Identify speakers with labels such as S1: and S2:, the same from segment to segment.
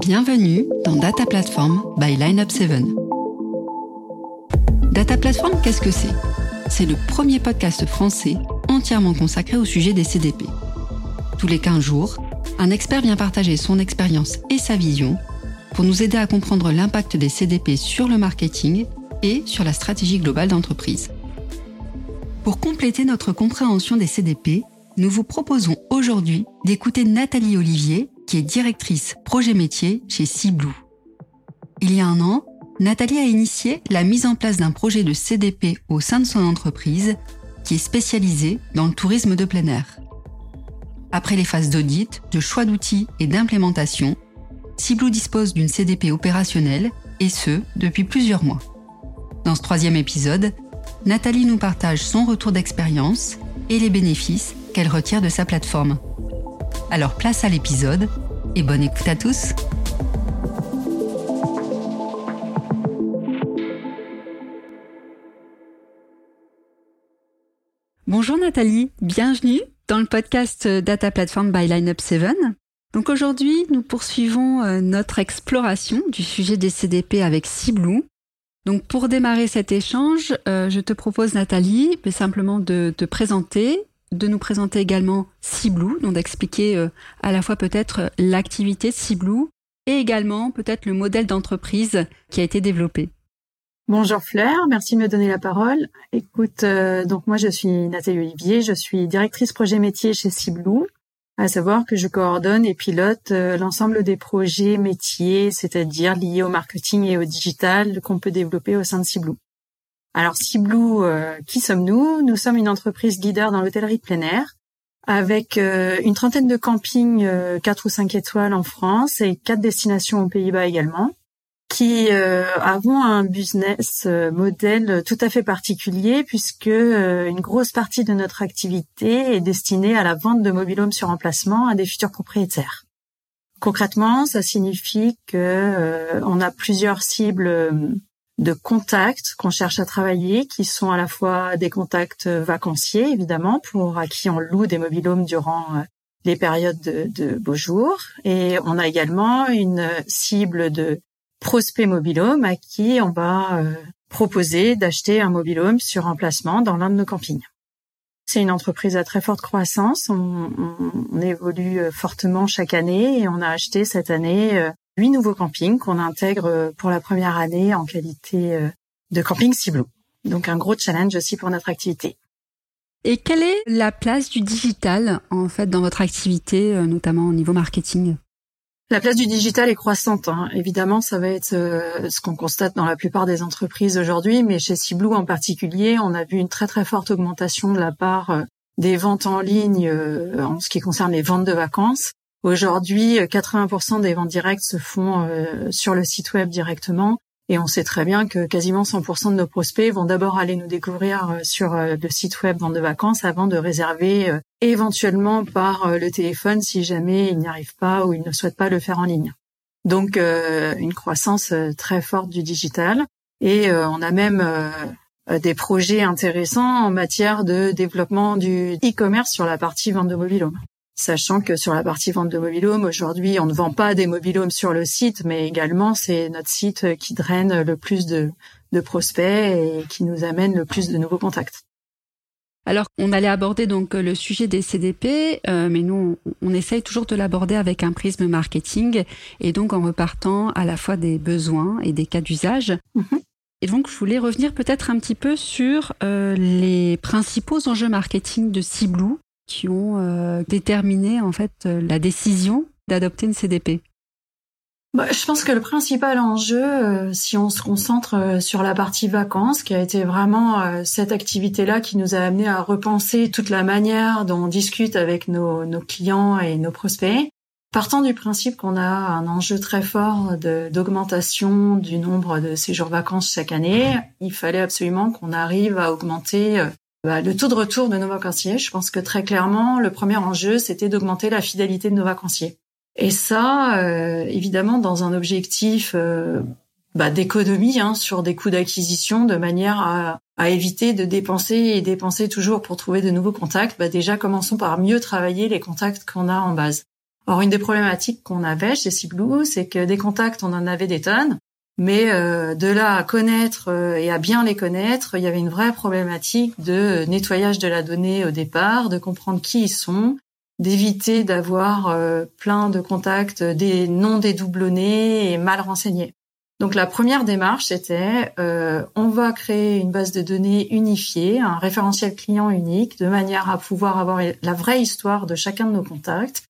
S1: Bienvenue dans Data Platform by Lineup 7. Data Platform, qu'est-ce que c'est? C'est le premier podcast français entièrement consacré au sujet des CDP. Tous les 15 jours, un expert vient partager son expérience et sa vision pour nous aider à comprendre l'impact des CDP sur le marketing et sur la stratégie globale d'entreprise. Pour compléter notre compréhension des CDP, nous vous proposons aujourd'hui d'écouter Nathalie Olivier, qui est directrice projet métier chez Ciblou. Il y a un an, Nathalie a initié la mise en place d'un projet de CDP au sein de son entreprise qui est spécialisé dans le tourisme de plein air. Après les phases d'audit, de choix d'outils et d'implémentation, Ciblou dispose d'une CDP opérationnelle et ce, depuis plusieurs mois. Dans ce troisième épisode, Nathalie nous partage son retour d'expérience et les bénéfices qu'elle retire de sa plateforme. Alors place à l'épisode et bonne écoute à tous. Bonjour Nathalie, bienvenue dans le podcast Data Platform by Lineup 7. Donc aujourd'hui, nous poursuivons euh, notre exploration du sujet des CDP avec Ciblou. Donc pour démarrer cet échange, euh, je te propose Nathalie simplement de te présenter de nous présenter également Ciblou, donc d'expliquer euh, à la fois peut-être l'activité de Ciblou et également peut-être le modèle d'entreprise qui a été développé.
S2: Bonjour Fleur, merci de me donner la parole. Écoute, euh, donc moi je suis Nathalie Olivier, je suis directrice projet métier chez Ciblou, à savoir que je coordonne et pilote euh, l'ensemble des projets métiers, c'est-à-dire liés au marketing et au digital qu'on peut développer au sein de Ciblou. Alors Ciblou, euh, qui sommes-nous? Nous sommes une entreprise leader dans l'hôtellerie de plein air, avec euh, une trentaine de campings euh, 4 ou 5 étoiles en France et quatre destinations aux Pays-Bas également, qui euh, avons un business modèle tout à fait particulier puisque une grosse partie de notre activité est destinée à la vente de mobilhomes sur emplacement à des futurs propriétaires. Concrètement, ça signifie que on a plusieurs cibles de contacts qu'on cherche à travailler, qui sont à la fois des contacts vacanciers, évidemment, pour à qui on loue des mobilhomes durant euh, les périodes de, beaux jours. Et on a également une cible de prospects mobilhomes à qui on va euh, proposer d'acheter un mobilhome sur emplacement dans l'un de nos campings. C'est une entreprise à très forte croissance. On, évolue euh, fortement chaque année et on a acheté cette année huit nouveaux campings qu'on intègre euh, pour la première année en qualité euh, de camping Ciblou. Donc un gros challenge aussi pour notre activité.
S1: Et quelle est la place du digital en fait dans votre activité, euh, notamment au niveau marketing?
S2: La place du digital est croissante. Hein. Évidemment, ça va être ce qu'on constate dans la plupart des entreprises aujourd'hui, mais chez Ciblou en particulier, on a vu une très très forte augmentation de la part des ventes en ligne en ce qui concerne les ventes de vacances. Aujourd'hui, 80% des ventes directes se font euh, sur le site web directement. Et on sait très bien que quasiment 100% de nos prospects vont d'abord aller nous découvrir euh, sur euh, le site web vente de vacances avant de réserver éventuellement par le téléphone si jamais ils n'y arrivent pas ou ils ne souhaitent pas le faire en ligne. Donc une croissance très forte du digital. Et on a même des projets intéressants en matière de développement du e-commerce sur la partie vente de mobilhome sachant que sur la partie vente de mobilhome, aujourd'hui, on ne vend pas des mobilhomes sur le site, mais également c'est notre site qui draine le plus de, prospects et qui nous amène le plus de nouveaux contacts.
S1: Alors, on allait aborder donc le sujet des CDP, euh, mais nous, on, essaye toujours de l'aborder avec un prisme marketing et donc en repartant à la fois des besoins et des cas d'usage. Mhm. Et donc, je voulais revenir peut-être un petit peu sur euh, les principaux enjeux marketing de Ciblou qui ont euh, déterminé en fait euh, la décision d'adopter une CDP
S2: bah, je pense que le principal enjeu, euh, si on se concentre sur la partie vacances, qui a été vraiment cette activité-là qui nous a amené à repenser toute la manière dont on discute avec nos, nos clients et nos prospects, partant du principe qu'on a un enjeu très fort d'augmentation du nombre de séjours vacances chaque année, il fallait absolument qu'on arrive à augmenter bah, le taux de retour de nos vacanciers, je pense que très clairement, le premier enjeu, c'était d'augmenter la fidélité de nos vacanciers. Et ça, euh, évidemment, dans un objectif euh, bah, d'économie hein, sur des coûts d'acquisition, de manière à, éviter de dépenser et dépenser toujours pour trouver de nouveaux contacts. Bah, déjà, commençons par mieux travailler les contacts qu'on a en base. Or, une des problématiques qu'on avait chez Ciblou, c'est que des contacts, on en avait des tonnes, mais euh, de là à connaître euh, et à bien les connaître, il y avait une vraie problématique de nettoyage de la donnée au départ, de comprendre qui ils sont, d'éviter d'avoir euh, plein de contacts, des noms dédoublonnés et mal renseignés. Donc la première démarche, c'était on va créer une base de données unifiée, un référentiel client unique, de manière à pouvoir avoir la vraie histoire de chacun de nos contacts,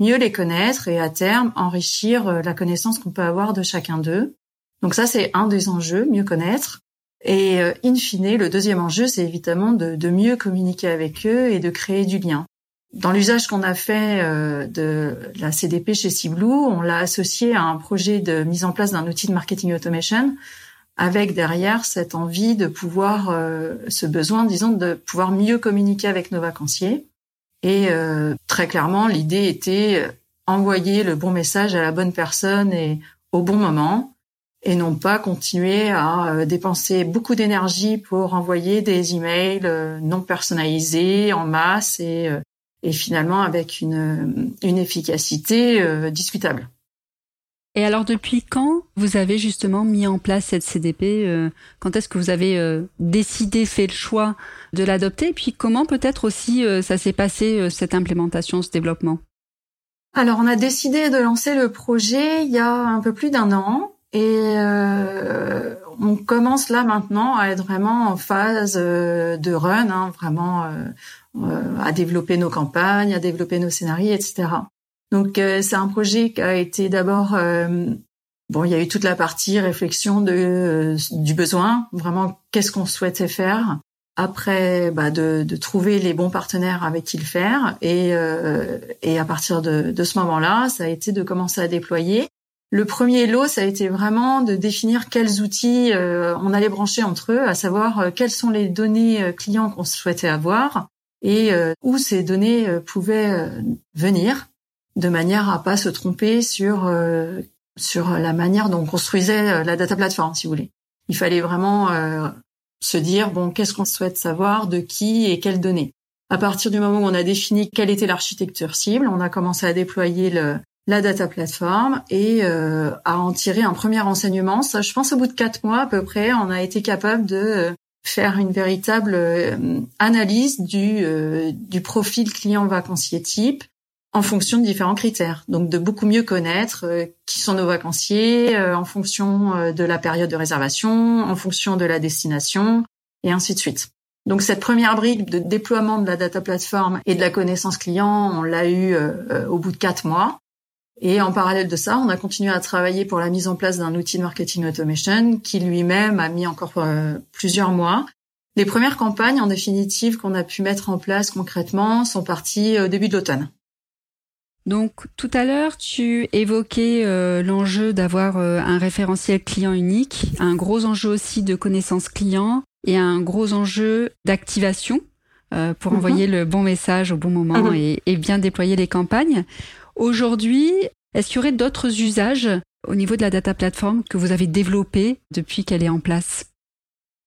S2: mieux les connaître et à terme enrichir la connaissance qu'on peut avoir de chacun d'eux. Donc ça, c'est un des enjeux, mieux connaître. Et euh, in fine, le deuxième enjeu, c'est évidemment de, mieux communiquer avec eux et de créer du lien. Dans l'usage qu'on a fait euh, de la CDP chez Ciblou, on l'a associé à un projet de mise en place d'un outil de marketing automation avec derrière cette envie de pouvoir, euh, ce besoin, disons, de pouvoir mieux communiquer avec nos vacanciers. Et très clairement, l'idée était envoyer le bon message à la bonne personne et au bon moment, et non pas continuer à euh, dépenser beaucoup d'énergie pour envoyer des emails euh, non personnalisés en masse et, euh, et finalement avec une, une efficacité discutable.
S1: Et alors depuis quand vous avez justement mis en place cette CDP Quand est-ce que vous avez décidé, fait le choix de l'adopter? Et puis comment peut-être aussi ça s'est passé cette implémentation, ce développement?
S2: Alors on a décidé de lancer le projet il y a un peu plus d'un an. Et euh, on commence là maintenant à être vraiment en phase euh, de run, hein, vraiment euh, à développer nos campagnes, à développer nos scénarios, etc. Donc c'est un projet qui a été d'abord bon, il y a eu toute la partie réflexion de du besoin, vraiment qu'est-ce qu'on souhaitait faire. Après, bah, de, de, trouver les bons partenaires avec qui le faire, et, et à partir de, de ce moment-là, ça a été de commencer à déployer le premier lot, ça a été vraiment de définir quels outils euh, on allait brancher entre eux, à savoir euh, quelles sont les données euh, clients qu'on souhaitait avoir et où ces données pouvaient venir, de manière à pas se tromper sur sur la manière dont on construisait la data platform, si vous voulez. Il fallait vraiment se dire bon, qu'est-ce qu'on souhaite savoir, de qui et quelles données. À partir du moment où on a défini quelle était l'architecture cible, on a commencé à déployer le, la data platform et euh, à en tirer un premier enseignement. Ça, je pense, au bout de quatre mois à peu près, on a été capable de euh, faire une véritable euh, analyse du, du profil client vacancier type en fonction de différents critères. Donc de beaucoup mieux connaître qui sont nos vacanciers en fonction de la période de réservation, en fonction de la destination et ainsi de suite. Donc cette première brique de déploiement de la data platform et de la connaissance client, on l'a eu au bout de quatre mois. Et en parallèle de ça, on a continué à travailler pour la mise en place d'un outil de marketing automation qui lui-même a mis encore euh, plusieurs mois. Les premières campagnes, en définitive, qu'on a pu mettre en place concrètement sont parties au début de l'automne.
S1: Donc tout à l'heure, tu évoquais euh, l'enjeu d'avoir euh, un référentiel client unique, un gros enjeu aussi de connaissance client et un gros enjeu d'activation pour mhm. envoyer le bon message au bon moment mhm. et, et, bien déployer les campagnes. Aujourd'hui, est-ce qu'il y aurait d'autres usages au niveau de la data platform que vous avez développé depuis qu'elle est en place?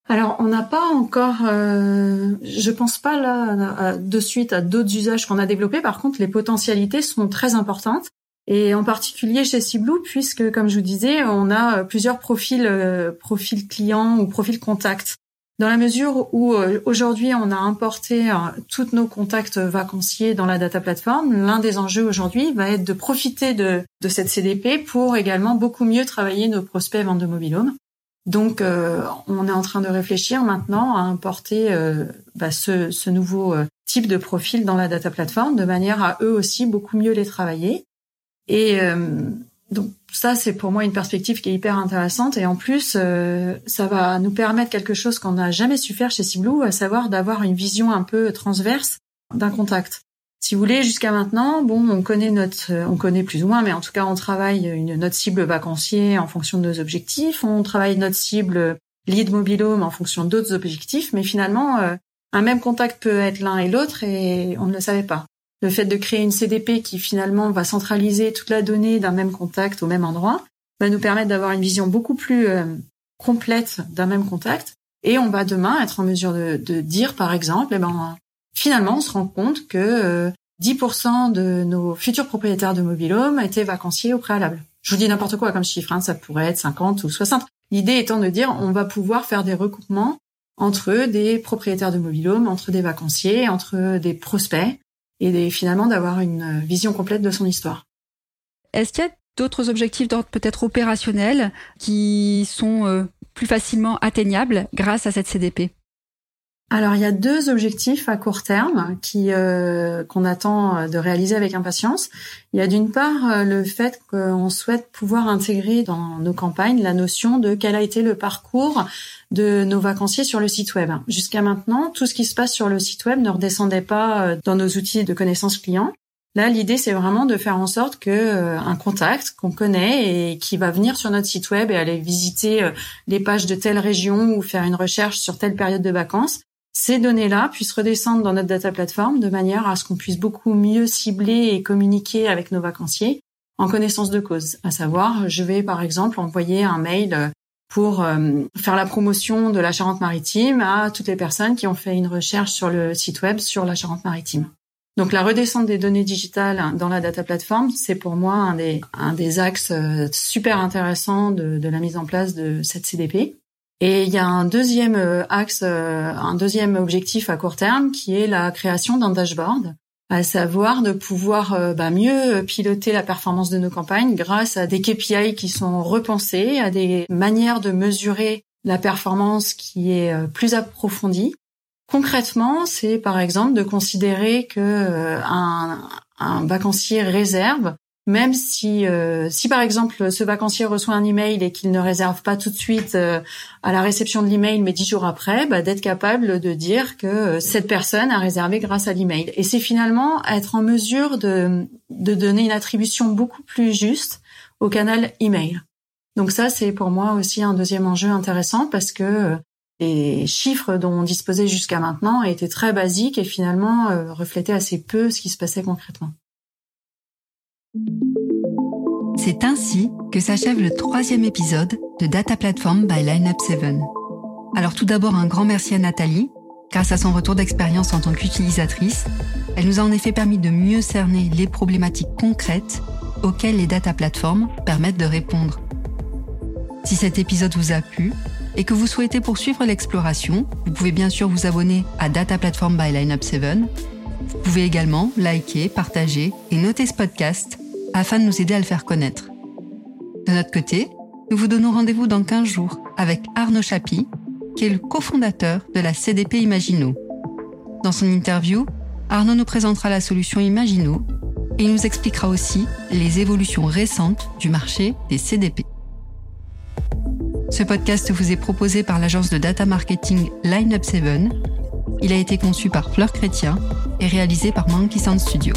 S2: Alors, on n'a pas encore, euh, je pense pas là de suite à d'autres usages qu'on a développés. Par contre, les potentialités sont très importantes et en particulier chez Ciblou, puisque comme je vous disais, on a plusieurs profils, euh, profils clients ou profils contacts. Dans la mesure où euh, aujourd'hui on a importé euh, tous nos contacts vacanciers dans la data platform, l'un des enjeux aujourd'hui va être de profiter de, cette CDP pour également beaucoup mieux travailler nos prospects ventes de mobilhome. Donc euh, on est en train de réfléchir maintenant à importer bah, ce, ce, nouveau type de profil dans la data platform de manière à eux aussi beaucoup mieux les travailler. Et donc ça, c'est pour moi une perspective qui est hyper intéressante. Et en plus, euh, ça va nous permettre quelque chose qu'on n'a jamais su faire chez Ciblou, à savoir d'avoir une vision un peu transverse d'un contact. Si vous voulez, jusqu'à maintenant, bon, on connaît notre, euh, on connaît plus ou moins, mais en tout cas, on travaille une, notre cible vacancier en fonction de nos objectifs. On travaille notre cible lead mobilhome en fonction d'autres objectifs, mais finalement, euh, un même contact peut être l'un et l'autre et on ne le savait pas le fait de créer une CDP qui finalement va centraliser toute la donnée d'un même contact au même endroit va nous permettre d'avoir une vision beaucoup plus euh, complète d'un même contact. Et on va demain être en mesure de, dire, par exemple, eh ben, finalement, on se rend compte que euh, 10% de nos futurs propriétaires de mobilhome étaient vacanciers au préalable. Je vous dis n'importe quoi comme chiffre, hein, ça pourrait être 50 ou 60. L'idée étant de dire on va pouvoir faire des recoupements entre des propriétaires de mobilhome, entre des vacanciers, entre des prospects, et finalement d'avoir une vision complète de son histoire.
S1: Est-ce qu'il y a d'autres objectifs d'ordre peut-être opérationnel qui sont euh, plus facilement atteignables grâce à cette CDP
S2: alors il y a deux objectifs à court terme euh, qu'on attend euh, de réaliser avec impatience. Il y a d'une part euh, le fait qu'on souhaite pouvoir intégrer dans nos campagnes la notion de quel a été le parcours de nos vacanciers sur le site web. Jusqu'à maintenant, tout ce qui se passe sur le site web ne redescendait pas dans nos outils de connaissance client. Là, l'idée, c'est vraiment de faire en sorte que un contact qu'on connaît et qui va venir sur notre site web et aller visiter les pages de telle région ou faire une recherche sur telle période de vacances, ces données-là puissent redescendre dans notre data platform de manière à ce qu'on puisse beaucoup mieux cibler et communiquer avec nos vacanciers en connaissance de cause. À savoir, je vais par exemple envoyer un mail pour euh, faire la promotion de la Charente-Maritime à toutes les personnes qui ont fait une recherche sur le site web sur la Charente-Maritime. Donc la redescente des données digitales dans la data platform, c'est pour moi un des, axes euh, super intéressants de la mise en place de cette CDP. Et il y a un deuxième euh, axe, euh, un deuxième objectif à court terme qui est la création d'un dashboard, à savoir de pouvoir euh, bah, mieux piloter la performance de nos campagnes grâce à des KPI qui sont repensés, à des manières de mesurer la performance qui est plus approfondie. Concrètement, c'est par exemple de considérer que un, un vacancier réserve même si, euh, si par exemple ce vacancier reçoit un email et qu'il ne réserve pas tout de suite euh, à la réception de l'email, mais dix jours après, bah, d'être capable de dire que euh, cette personne a réservé grâce à l'email. Et c'est finalement être en mesure de, de donner une attribution beaucoup plus juste au canal email. Donc ça, c'est pour moi aussi un deuxième enjeu intéressant parce que les chiffres dont on disposait jusqu'à maintenant étaient très basiques et finalement reflétaient assez peu ce qui se passait concrètement.
S1: C'est ainsi que s'achève le troisième épisode de Data Platform by Lineup 7. Alors tout d'abord un grand merci à Nathalie. Grâce à son retour d'expérience en tant qu'utilisatrice, elle nous a en effet permis de mieux cerner les problématiques concrètes auxquelles les data platforms permettent de répondre. Si cet épisode vous a plu et que vous souhaitez poursuivre l'exploration, vous pouvez bien sûr vous abonner à Data Platform by Lineup 7. Vous pouvez également liker, partager et noter ce podcast afin de nous aider à le faire connaître. De notre côté, nous vous donnons rendez-vous dans 15 jours avec Arnaud Chapi, qui est le cofondateur de la CDP Imagino. Dans son interview, Arnaud nous présentera la solution Imagino et il nous expliquera aussi les évolutions récentes du marché des CDP. Ce podcast vous est proposé par l'agence de data marketing Lineup 7. Il a été conçu par Fleur Chrétien et réalisé par Monkey Sound Studio.